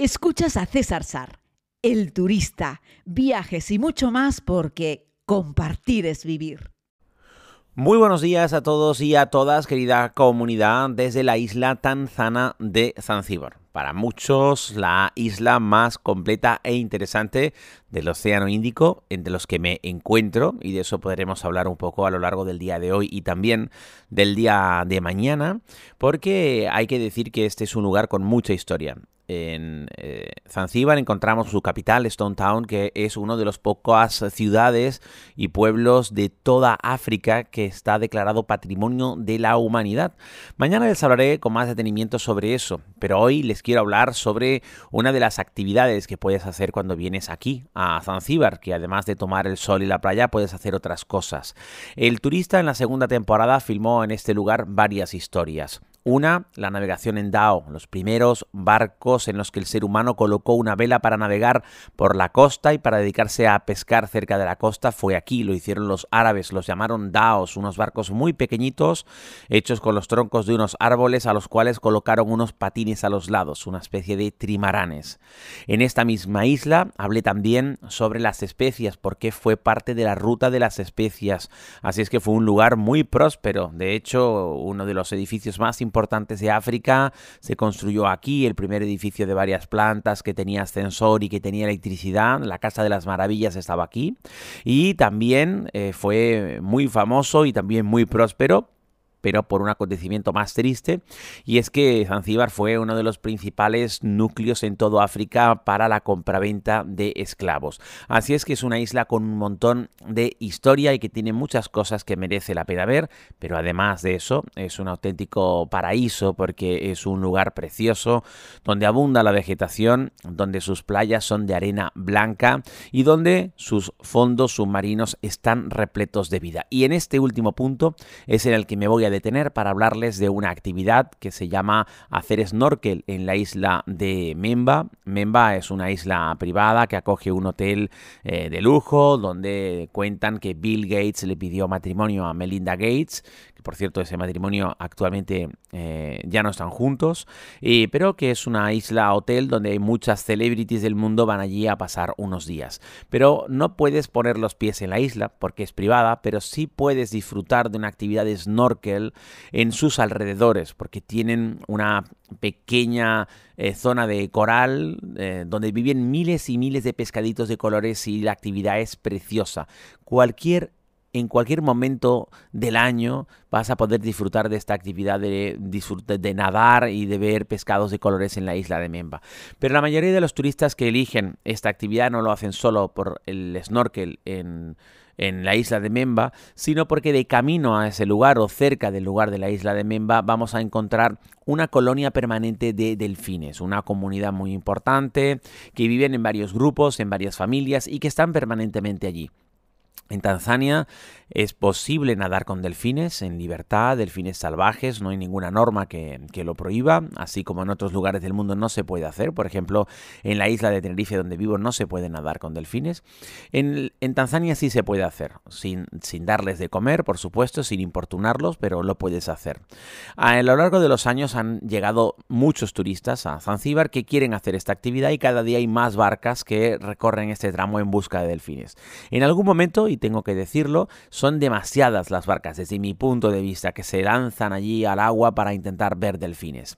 Escuchas a César Sar, el turista, viajes y mucho más porque compartir es vivir. Muy buenos días a todos y a todas, querida comunidad, desde la isla tanzana de Zanzíbar. Para muchos, la isla más completa e interesante del Océano Índico, entre los que me encuentro, y de eso podremos hablar un poco a lo largo del día de hoy y también del día de mañana, porque hay que decir que este es un lugar con mucha historia en eh, Zanzíbar encontramos su capital, Stone Town, que es uno de los pocas ciudades y pueblos de toda África que está declarado Patrimonio de la Humanidad. Mañana les hablaré con más detenimiento sobre eso, pero hoy les quiero hablar sobre una de las actividades que puedes hacer cuando vienes aquí a Zanzíbar, que además de tomar el sol y la playa puedes hacer otras cosas. El turista en la segunda temporada filmó en este lugar varias historias. Una, la navegación en Dao, los primeros barcos en los que el ser humano colocó una vela para navegar por la costa y para dedicarse a pescar cerca de la costa fue aquí, lo hicieron los árabes, los llamaron Daos, unos barcos muy pequeñitos hechos con los troncos de unos árboles a los cuales colocaron unos patines a los lados, una especie de trimaranes. En esta misma isla hablé también sobre las especias, porque fue parte de la ruta de las especias, así es que fue un lugar muy próspero, de hecho uno de los edificios más importantes importantes de África. Se construyó aquí el primer edificio de varias plantas que tenía ascensor y que tenía electricidad. La Casa de las Maravillas estaba aquí. Y también eh, fue muy famoso y también muy próspero pero por un acontecimiento más triste, y es que Zanzíbar fue uno de los principales núcleos en todo África para la compraventa de esclavos. Así es que es una isla con un montón de historia y que tiene muchas cosas que merece la pena ver, pero además de eso es un auténtico paraíso porque es un lugar precioso donde abunda la vegetación, donde sus playas son de arena blanca y donde sus fondos submarinos están repletos de vida. Y en este último punto es en el que me voy a detener para hablarles de una actividad que se llama hacer snorkel en la isla de Memba. Memba es una isla privada que acoge un hotel eh, de lujo donde cuentan que Bill Gates le pidió matrimonio a Melinda Gates, por cierto ese matrimonio actualmente eh, ya no están juntos, pero que es una isla hotel donde muchas celebrities del mundo van allí a pasar unos días. Pero no puedes poner los pies en la isla porque es privada, pero sí puedes disfrutar de una actividad de snorkel en sus alrededores porque tienen una pequeña eh, zona de coral eh, donde viven miles y miles de pescaditos de colores y la actividad es preciosa. Cualquier en cualquier momento del año vas a poder disfrutar de esta actividad de, de nadar y de ver pescados de colores en la isla de Memba. Pero la mayoría de los turistas que eligen esta actividad no lo hacen solo por el snorkel en, en la isla de Memba, sino porque de camino a ese lugar o cerca del lugar de la isla de Memba vamos a encontrar una colonia permanente de delfines, una comunidad muy importante que viven en varios grupos, en varias familias y que están permanentemente allí. En Tanzania es posible nadar con delfines en libertad, delfines salvajes, no hay ninguna norma que, lo prohíba, así como en otros lugares del mundo no se puede hacer. Por ejemplo, en la isla de Tenerife donde vivo no se puede nadar con delfines. En, Tanzania sí se puede hacer, sin, sin, darles de comer, por supuesto, sin importunarlos, pero lo puedes hacer. A lo largo de los años han llegado muchos turistas a Zanzíbar que quieren hacer esta actividad y cada día hay más barcas que recorren este tramo en busca de delfines. En algún momento, y tengo que decirlo, son demasiadas las barcas desde mi punto de vista que se lanzan allí al agua para intentar ver delfines.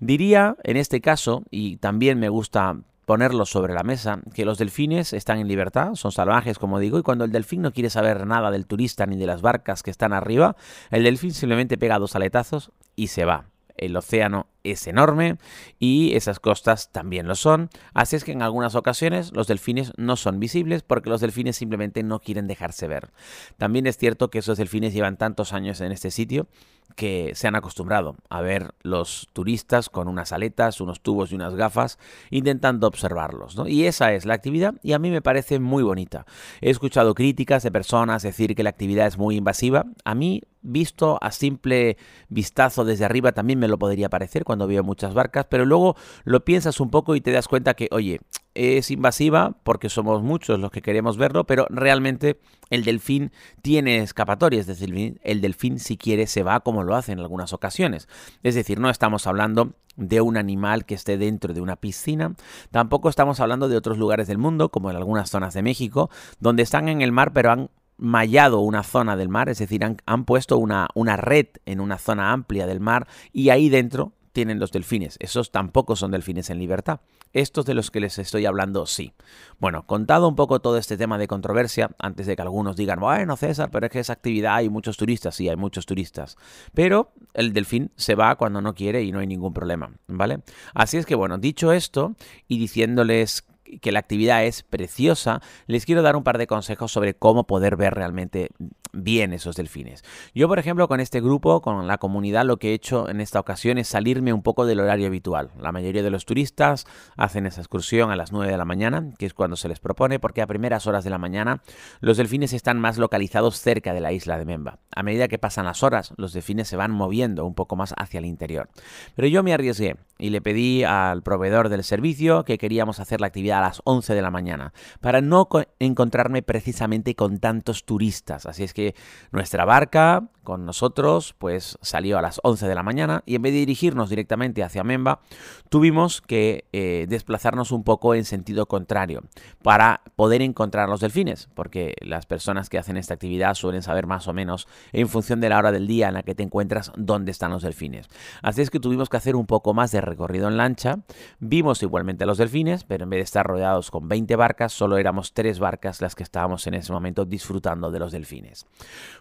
Diría en este caso, y también me gusta ponerlo sobre la mesa, que los delfines están en libertad, son salvajes como digo, y cuando el delfín no quiere saber nada del turista ni de las barcas que están arriba, el delfín simplemente pega dos aletazos y se va. El océano es enorme y esas costas también lo son. Así es que en algunas ocasiones los delfines no son visibles porque los delfines simplemente no quieren dejarse ver. También es cierto que esos delfines llevan tantos años en este sitio que se han acostumbrado a ver los turistas con unas aletas, unos tubos y unas gafas intentando observarlos. Y esa es la actividad y a mí me parece muy bonita. He escuchado críticas de personas decir que la actividad es muy invasiva. A mí, visto a simple vistazo desde arriba, también me lo podría parecer veo muchas barcas, pero luego lo piensas un poco y te das cuenta que, oye, es invasiva porque somos muchos los que queremos verlo, pero realmente el delfín tiene escapatoria, es decir, el delfín si quiere se va como lo hace en algunas ocasiones. Es decir, no estamos hablando de un animal que esté dentro de una piscina, tampoco estamos hablando de otros lugares del mundo, como en algunas zonas de México, donde están en el mar pero han mallado una zona del mar, es decir, han, han puesto una, una red en una zona amplia del mar y ahí dentro tienen los delfines. Esos tampoco son delfines en libertad. Estos de los que les estoy hablando, sí. Bueno, contado un poco todo este tema de controversia, antes de que algunos digan, bueno, César, pero es que esa actividad hay muchos turistas. Sí, hay muchos turistas. Pero el delfín se va cuando no quiere y no hay ningún problema, ¿vale? Así es que, bueno, dicho esto y diciéndoles que la actividad es preciosa, les quiero dar un par de consejos sobre cómo poder ver realmente bien esos delfines. Yo, por ejemplo, con este grupo, con la comunidad, lo que he hecho en esta ocasión es salirme un poco del horario habitual. La mayoría de los turistas hacen esa excursión a las 9 de la mañana, que es cuando se les propone, porque a primeras horas de la mañana los delfines están más localizados cerca de la isla de Memba. A medida que pasan las horas, los delfines se van moviendo un poco más hacia el interior. Pero yo me arriesgué y le pedí al proveedor del servicio que queríamos hacer la actividad a las 11 de la mañana, para no encontrarme precisamente con tantos turistas. Así es que nuestra barca con nosotros pues salió a las 11 de la mañana y en vez de dirigirnos directamente hacia Memba, tuvimos que eh, desplazarnos un poco en sentido contrario para poder encontrar los delfines, porque las personas que hacen esta actividad suelen saber más o menos en función de la hora del día en la que te encuentras dónde están los delfines. Así es que tuvimos que hacer un poco más de recorrido en lancha, vimos igualmente a los delfines, pero en vez de estar rodeados con 20 barcas, solo éramos tres barcas las que estábamos en ese momento disfrutando de los delfines.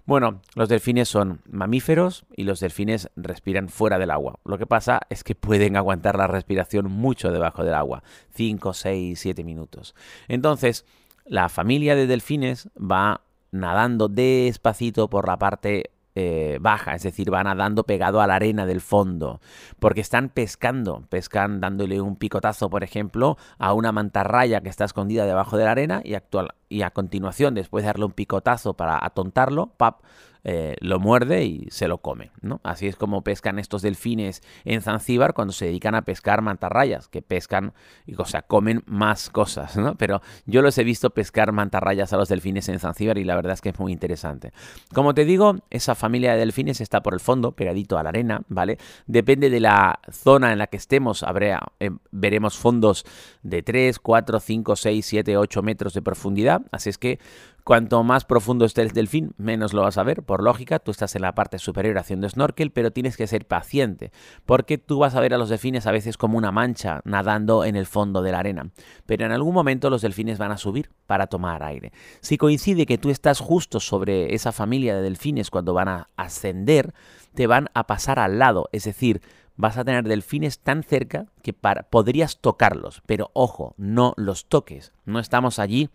Bueno, los delfines son mamíferos y los delfines respiran fuera del agua. Lo que pasa es que pueden aguantar la respiración mucho debajo del agua, 5, 6, 7 minutos. Entonces, la familia de delfines va nadando despacito por la parte eh, baja, es decir, van nadando pegado a la arena del fondo, porque están pescando, pescan dándole un picotazo, por ejemplo, a una mantarraya que está escondida debajo de la arena y, actual, y a continuación, después de darle un picotazo para atontarlo, pap, eh, lo muerde y se lo come. ¿no? Así es como pescan estos delfines en Zanzíbar cuando se dedican a pescar mantarrayas, que pescan, o sea, comen más cosas, ¿no? Pero yo los he visto pescar mantarrayas a los delfines en Zanzíbar y la verdad es que es muy interesante. Como te digo, esa familia de delfines está por el fondo, pegadito a la arena, ¿vale? Depende de la zona en la que estemos, habrá, eh, veremos fondos de 3, 4, 5, 6, 7, 8 metros de profundidad, así es que Cuanto más profundo esté el delfín, menos lo vas a ver. Por lógica, tú estás en la parte superior haciendo snorkel, pero tienes que ser paciente, porque tú vas a ver a los delfines a veces como una mancha nadando en el fondo de la arena. Pero en algún momento los delfines van a subir para tomar aire. Si coincide que tú estás justo sobre esa familia de delfines cuando van a ascender, te van a pasar al lado, es decir, vas a tener delfines tan cerca que podrías tocarlos, pero ojo, no los toques. No estamos allí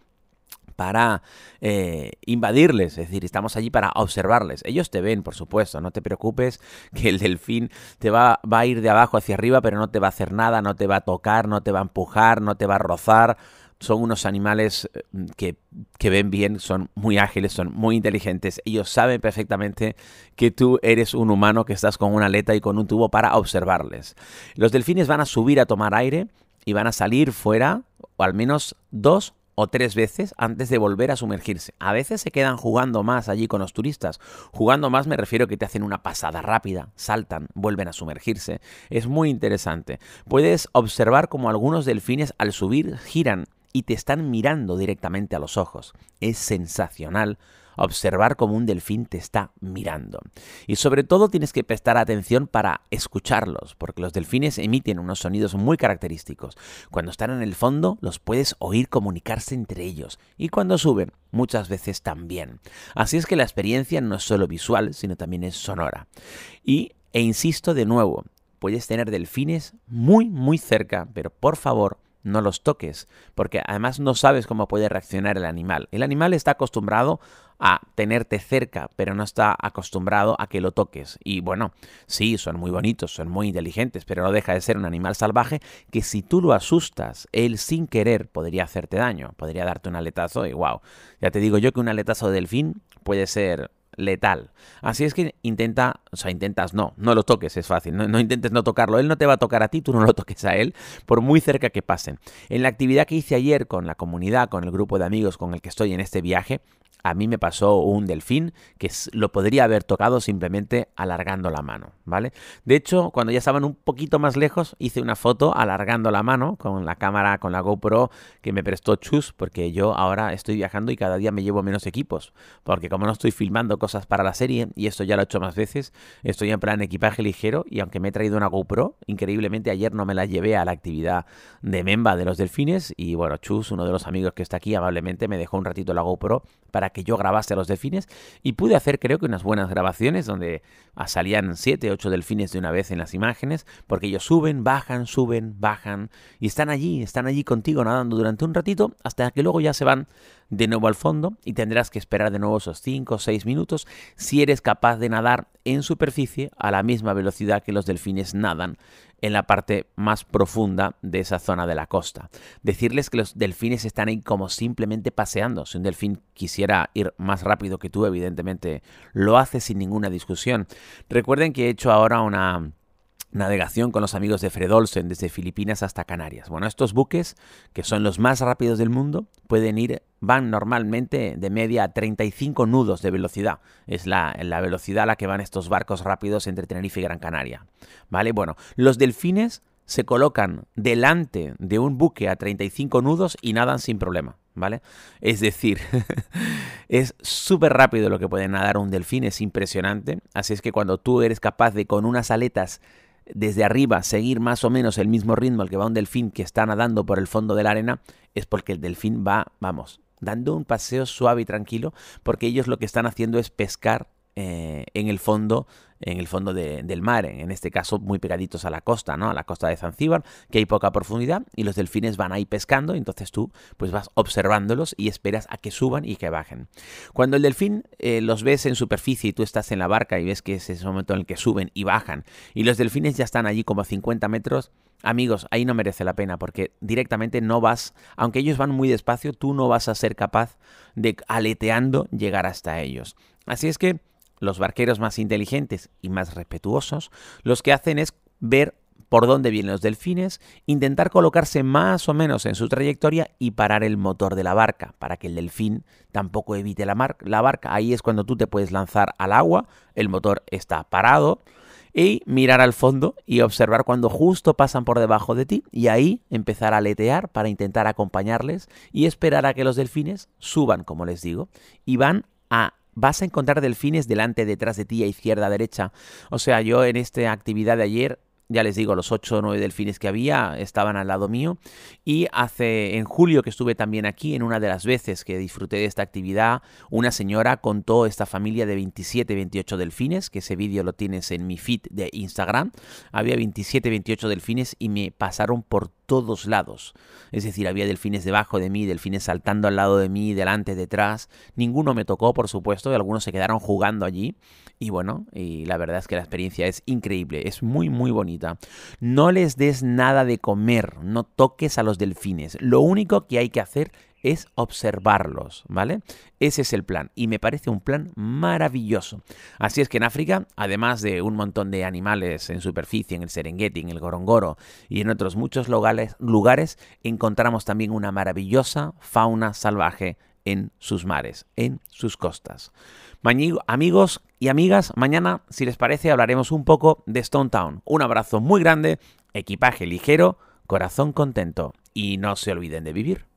para eh, invadirles, es decir, estamos allí para observarles. Ellos te ven, por supuesto, no te preocupes que el delfín te va, a ir de abajo hacia arriba, pero no te va a hacer nada, no te va a tocar, no te va a empujar, no te va a rozar. Son unos animales eh, que, que, ven bien, son muy ágiles, son muy inteligentes. Ellos saben perfectamente que tú eres un humano que estás con una aleta y con un tubo para observarles. Los delfines van a subir a tomar aire y van a salir fuera, o al menos dos o tres veces antes de volver a sumergirse. A veces se quedan jugando más allí con los turistas. Jugando más me refiero que te hacen una pasada rápida, saltan, vuelven a sumergirse. Es muy interesante. Puedes observar como algunos delfines al subir giran y te están mirando directamente a los ojos. Es sensacional observar cómo un delfín te está mirando. Y sobre todo tienes que prestar atención para escucharlos, porque los delfines emiten unos sonidos muy característicos. Cuando están en el fondo los puedes oír comunicarse entre ellos y cuando suben muchas veces también. Así es que la experiencia no es solo visual, sino también es sonora. Y, e insisto de nuevo, puedes tener delfines muy muy cerca, pero por favor no los toques, porque además no sabes cómo puede reaccionar el animal. El animal está acostumbrado a tenerte cerca, pero no está acostumbrado a que lo toques. Y bueno, sí, son muy bonitos, son muy inteligentes, pero no deja de ser un animal salvaje que si tú lo asustas, él sin querer podría hacerte daño, podría darte un aletazo y wow. Ya te digo yo que un aletazo de delfín puede ser letal. Así es que intenta, o sea, intentas no, no lo toques, es fácil, no, no, intentes no tocarlo, él no te va a tocar a ti, tú no lo toques a él, por muy cerca que pasen. En la actividad que hice ayer con la comunidad, con el grupo de amigos con el que estoy en este viaje, a mí me pasó un delfín que lo podría haber tocado simplemente alargando la mano, ¿vale? De hecho, cuando ya estaban un poquito más lejos, hice una foto alargando la mano con la cámara, con la GoPro que me prestó Chus, porque yo ahora estoy viajando y cada día me llevo menos equipos, porque como no estoy filmando cosas para la serie, y esto ya lo he hecho más veces, estoy en plan equipaje ligero y aunque me he traído una GoPro, increíblemente ayer no me la llevé a la actividad de Memba de los delfines y bueno, Chus, uno de los amigos que está aquí, amablemente me dejó un ratito la GoPro para que yo grabase a los delfines y pude hacer creo que unas buenas grabaciones donde salían 7, 8 delfines de una vez en las imágenes porque ellos suben, bajan, suben, bajan y están allí, están allí contigo nadando durante un ratito hasta que luego ya se van de nuevo al fondo y tendrás que esperar de nuevo esos 5 o 6 minutos si eres capaz de nadar en superficie a la misma velocidad que los delfines nadan en la parte más profunda de esa zona de la costa. Decirles que los delfines están ahí como simplemente paseando. Si un delfín quisiera ir más rápido que tú, evidentemente lo hace sin ninguna discusión. Recuerden que he hecho ahora una navegación con los amigos de Fred Olsen desde Filipinas hasta Canarias. Bueno, estos buques, que son los más rápidos del mundo, pueden ir, van normalmente de media a 35 nudos de velocidad. Es la, la velocidad a la que van estos barcos rápidos entre Tenerife y Gran Canaria. ¿Vale? Bueno, los delfines se colocan delante de un buque a 35 nudos y nadan sin problema. ¿Vale? Es decir, es súper rápido lo que puede nadar un delfín, es impresionante. Así es que cuando tú eres capaz de con unas aletas desde arriba seguir más o menos el mismo ritmo al que va un delfín que está nadando por el fondo de la arena, es porque el delfín va, vamos, dando un paseo suave y tranquilo, porque ellos lo que están haciendo es pescar eh, en el fondo en el fondo del mar, en este caso muy pegaditos a la costa, ¿no? A la costa de Zanzíbar, que hay poca profundidad y los delfines van ahí pescando, entonces tú pues vas observándolos y esperas a que suban y que bajen. Cuando el delfín eh, los ves en superficie y tú estás en la barca y ves que es ese momento en el que suben y bajan y los delfines ya están allí como a 50 metros, amigos, ahí no merece la pena porque directamente no vas, aunque ellos van muy despacio, tú no vas a ser capaz de aleteando llegar hasta ellos. Así es que los barqueros más inteligentes y más respetuosos, los que hacen es ver por dónde vienen los delfines, intentar colocarse más o menos en su trayectoria y parar el motor de la barca para que el delfín tampoco evite la, la barca. Ahí es cuando tú te puedes lanzar al agua, el motor está parado y mirar al fondo y observar cuando justo pasan por debajo de ti y ahí empezar a aletear para intentar acompañarles y esperar a que los delfines suban, como les digo, y van a vas a encontrar delfines delante, detrás de ti, a izquierda, a derecha. O sea, yo en esta actividad de ayer ya les digo, los 8 o 9 delfines que había estaban al lado mío. Y hace, en julio que estuve también aquí, en una de las veces que disfruté de esta actividad, una señora contó esta familia de 27, 28 delfines, que ese vídeo lo tienes en mi feed de Instagram. Había 27, 28 delfines y me pasaron por todos lados. Es decir, había delfines debajo de mí, delfines saltando al lado de mí, delante, detrás. Ninguno me tocó, por supuesto, y algunos se quedaron jugando allí. Y bueno, y la verdad es que la experiencia es increíble, es muy, muy bonita. No les des nada de comer, no toques a los delfines. Lo único que hay que hacer es observarlos, ¿vale? Ese es el plan y me parece un plan maravilloso. Así es que en África, además de un montón de animales en superficie, en el Serengeti, en el Gorongoro y en otros muchos lugares, lugares encontramos también una maravillosa fauna salvaje en sus mares, en sus costas. Amigos y amigas, mañana, si les parece, hablaremos un poco de Stone Town. Un abrazo muy grande, equipaje ligero, corazón contento y no se olviden de vivir.